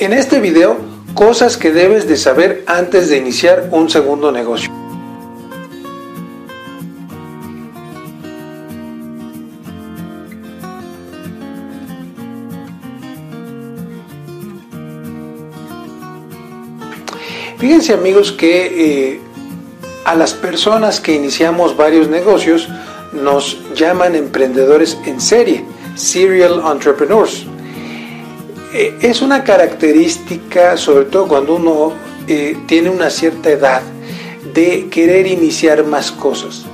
En este video, cosas que debes de saber antes de iniciar un segundo negocio. Fíjense amigos que eh, a las personas que iniciamos varios negocios nos llaman emprendedores en serie, serial entrepreneurs. Eh, es una característica, sobre todo cuando uno eh, tiene una cierta edad, de querer iniciar más cosas.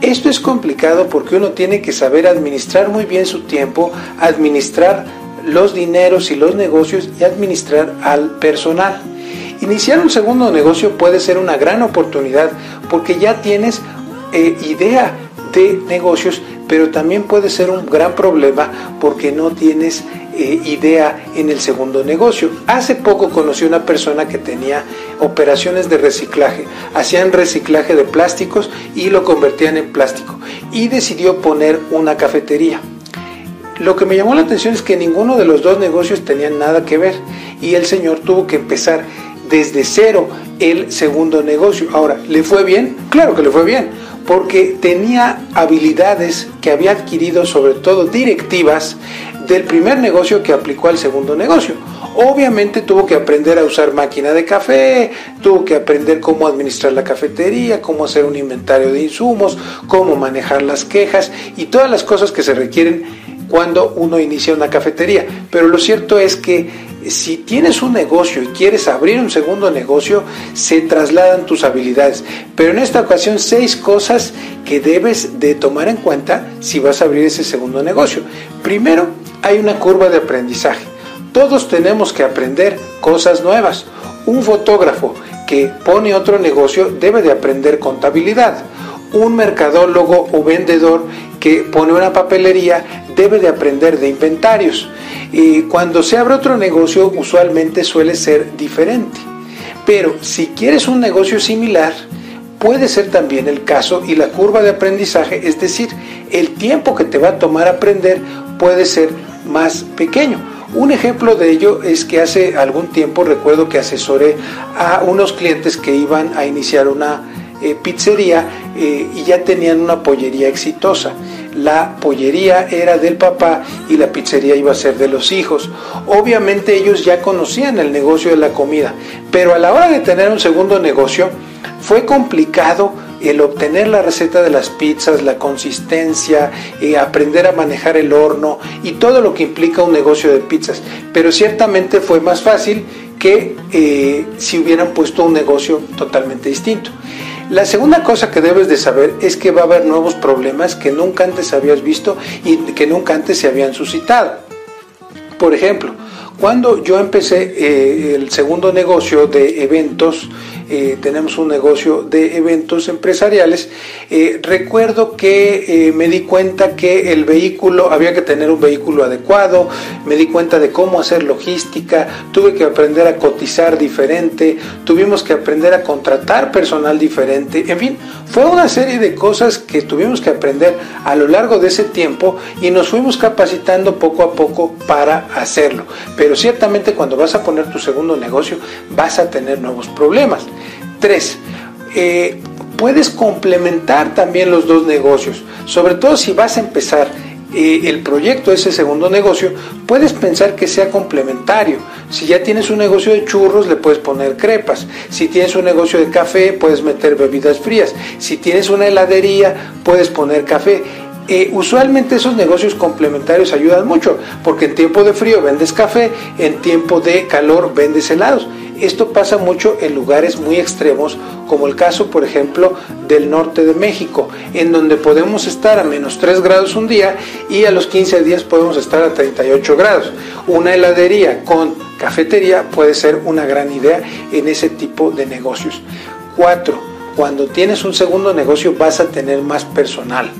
Esto es complicado porque uno tiene que saber administrar muy bien su tiempo, administrar los dineros y los negocios y administrar al personal. Iniciar un segundo negocio puede ser una gran oportunidad porque ya tienes eh, idea de negocios, pero también puede ser un gran problema porque no tienes eh, idea en el segundo negocio. Hace poco conocí una persona que tenía operaciones de reciclaje, hacían reciclaje de plásticos y lo convertían en plástico y decidió poner una cafetería. Lo que me llamó la atención es que ninguno de los dos negocios tenían nada que ver y el señor tuvo que empezar desde cero el segundo negocio. Ahora, ¿le fue bien? Claro que le fue bien, porque tenía habilidades que había adquirido, sobre todo directivas, del primer negocio que aplicó al segundo negocio. Obviamente tuvo que aprender a usar máquina de café, tuvo que aprender cómo administrar la cafetería, cómo hacer un inventario de insumos, cómo manejar las quejas y todas las cosas que se requieren cuando uno inicia una cafetería. Pero lo cierto es que si tienes un negocio y quieres abrir un segundo negocio, se trasladan tus habilidades. Pero en esta ocasión, seis cosas que debes de tomar en cuenta si vas a abrir ese segundo negocio. Primero, hay una curva de aprendizaje. Todos tenemos que aprender cosas nuevas. Un fotógrafo que pone otro negocio debe de aprender contabilidad. Un mercadólogo o vendedor que pone una papelería debe de aprender de inventarios. Y cuando se abre otro negocio usualmente suele ser diferente. Pero si quieres un negocio similar, puede ser también el caso y la curva de aprendizaje, es decir, el tiempo que te va a tomar aprender puede ser más pequeño. Un ejemplo de ello es que hace algún tiempo recuerdo que asesoré a unos clientes que iban a iniciar una eh, pizzería eh, y ya tenían una pollería exitosa la pollería era del papá y la pizzería iba a ser de los hijos. Obviamente ellos ya conocían el negocio de la comida, pero a la hora de tener un segundo negocio fue complicado el obtener la receta de las pizzas, la consistencia, eh, aprender a manejar el horno y todo lo que implica un negocio de pizzas. Pero ciertamente fue más fácil que eh, si hubieran puesto un negocio totalmente distinto. La segunda cosa que debes de saber es que va a haber nuevos problemas que nunca antes habías visto y que nunca antes se habían suscitado. Por ejemplo, cuando yo empecé eh, el segundo negocio de eventos, eh, tenemos un negocio de eventos empresariales, eh, recuerdo que eh, me di cuenta que el vehículo, había que tener un vehículo adecuado, me di cuenta de cómo hacer logística, tuve que aprender a cotizar diferente, tuvimos que aprender a contratar personal diferente, en fin, fue una serie de cosas que tuvimos que aprender a lo largo de ese tiempo y nos fuimos capacitando poco a poco para hacerlo. Pero ciertamente cuando vas a poner tu segundo negocio vas a tener nuevos problemas. Tres, eh, puedes complementar también los dos negocios, sobre todo si vas a empezar eh, el proyecto, ese segundo negocio, puedes pensar que sea complementario. Si ya tienes un negocio de churros, le puedes poner crepas. Si tienes un negocio de café, puedes meter bebidas frías. Si tienes una heladería, puedes poner café. Eh, usualmente esos negocios complementarios ayudan mucho, porque en tiempo de frío vendes café, en tiempo de calor vendes helados. Esto pasa mucho en lugares muy extremos, como el caso, por ejemplo, del norte de México, en donde podemos estar a menos 3 grados un día y a los 15 días podemos estar a 38 grados. Una heladería con cafetería puede ser una gran idea en ese tipo de negocios. 4 cuando tienes un segundo negocio vas a tener más personal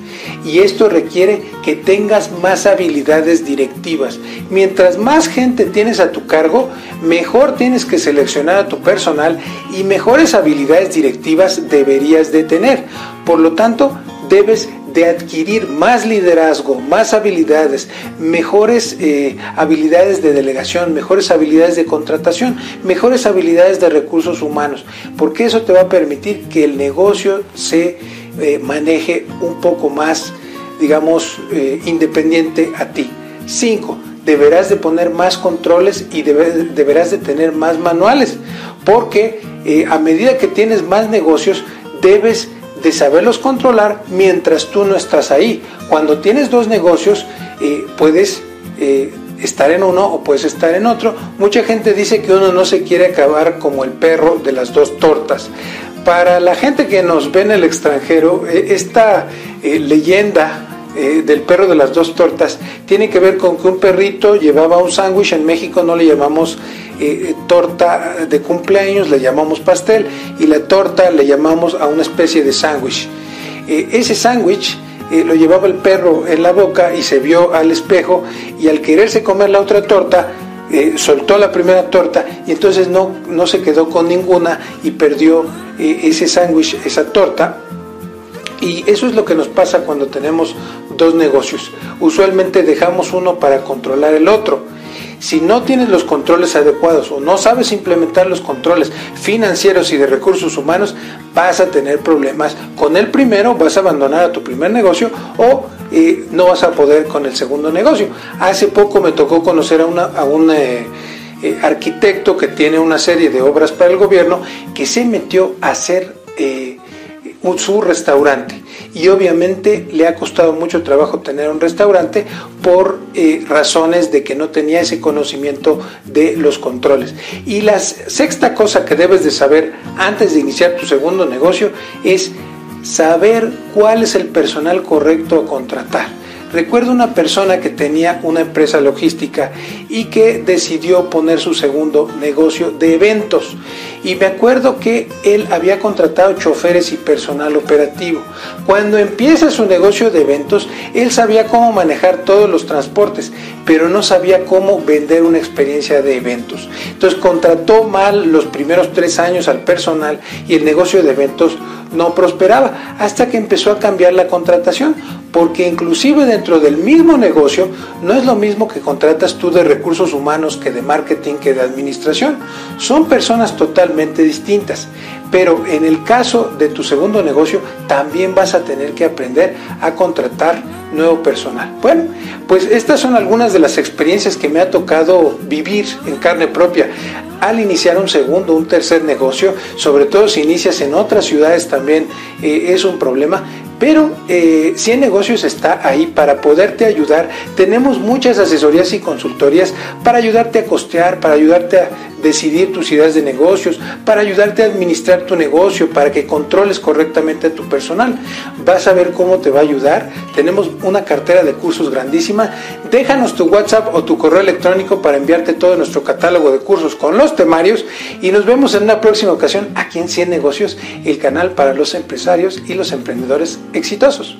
y esto requiere que tengas más habilidades directivas. Mientras más gente tienes a tu cargo, mejor tienes que seleccionar a tu personal y mejores habilidades directivas deberías de tener. Por lo tanto, debes de adquirir más liderazgo, más habilidades, mejores eh, habilidades de delegación, mejores habilidades de contratación, mejores habilidades de recursos humanos, porque eso te va a permitir que el negocio se eh, maneje un poco más, digamos, eh, independiente a ti. 5 deberás de poner más controles y deberás de tener más manuales, porque a medida que tienes más negocios, debes de saberlos controlar mientras tú no estás ahí. Cuando tienes dos negocios, eh, puedes eh, estar en uno o puedes estar en otro. Mucha gente dice que uno no se quiere acabar como el perro de las dos tortas. Para la gente que nos ve en el extranjero, esta leyenda eh, del perro de las dos tortas tiene que ver con que un perrito llevaba un sándwich, en México no le llamamos eh, torta de cumpleaños, le llamamos pastel y la torta le llamamos a una especie de sándwich. Eh, ese sándwich lo llevaba el perro en la boca y se vio al espejo y al quererse comer la otra torta, soltó la primera torta y entonces no, no se quedó con ninguna y perdió ese sándwich, esa torta. Y eso es lo que nos pasa cuando tenemos dos negocios. Usualmente dejamos uno para controlar el otro. Si no tienes los controles adecuados o no sabes implementar los controles financieros y de recursos humanos, vas a tener problemas. Con el primero vas a abandonar a tu primer negocio o eh, no vas a poder con el segundo negocio. Hace poco me tocó conocer a, a un eh, eh, arquitecto que tiene una serie de obras para el gobierno que se metió a hacer su restaurante y obviamente le ha costado mucho trabajo tener un restaurante por eh, razones de que no tenía ese conocimiento de los controles. Y la sexta cosa que debes de saber antes de iniciar tu segundo negocio es saber cuál es el personal correcto a contratar. Recuerdo una persona que tenía una empresa logística y que decidió poner su segundo negocio de eventos. Y me acuerdo que él había contratado choferes y personal operativo. Cuando empieza su negocio de eventos, él sabía cómo manejar todos los transportes, pero no sabía cómo vender una experiencia de eventos. Entonces contrató mal los primeros tres años al personal y el negocio de eventos no prosperaba hasta que empezó a cambiar la contratación porque inclusive dentro del mismo negocio no es lo mismo que contratas tú de recursos humanos que de marketing que de administración. Son personas totalmente distintas. Pero en el caso de tu segundo negocio también vas a tener que aprender a contratar nuevo personal. Bueno, pues estas son algunas de las experiencias que me ha tocado vivir en carne propia al iniciar un segundo, un tercer negocio, sobre todo si inicias en otras ciudades también eh, es un problema, pero eh, si el Negocios está ahí para poderte ayudar. Tenemos muchas asesorías y consultorías para ayudarte a costear, para ayudarte a decidir tus ideas de negocios, para ayudarte a administrar tu negocio, para que controles correctamente a tu personal. Vas a ver cómo te va a ayudar. Tenemos una cartera de cursos grandísima. Déjanos tu WhatsApp o tu correo electrónico para enviarte todo nuestro catálogo de cursos con los temarios y nos vemos en una próxima ocasión aquí en 100 Negocios, el canal para los empresarios y los emprendedores exitosos.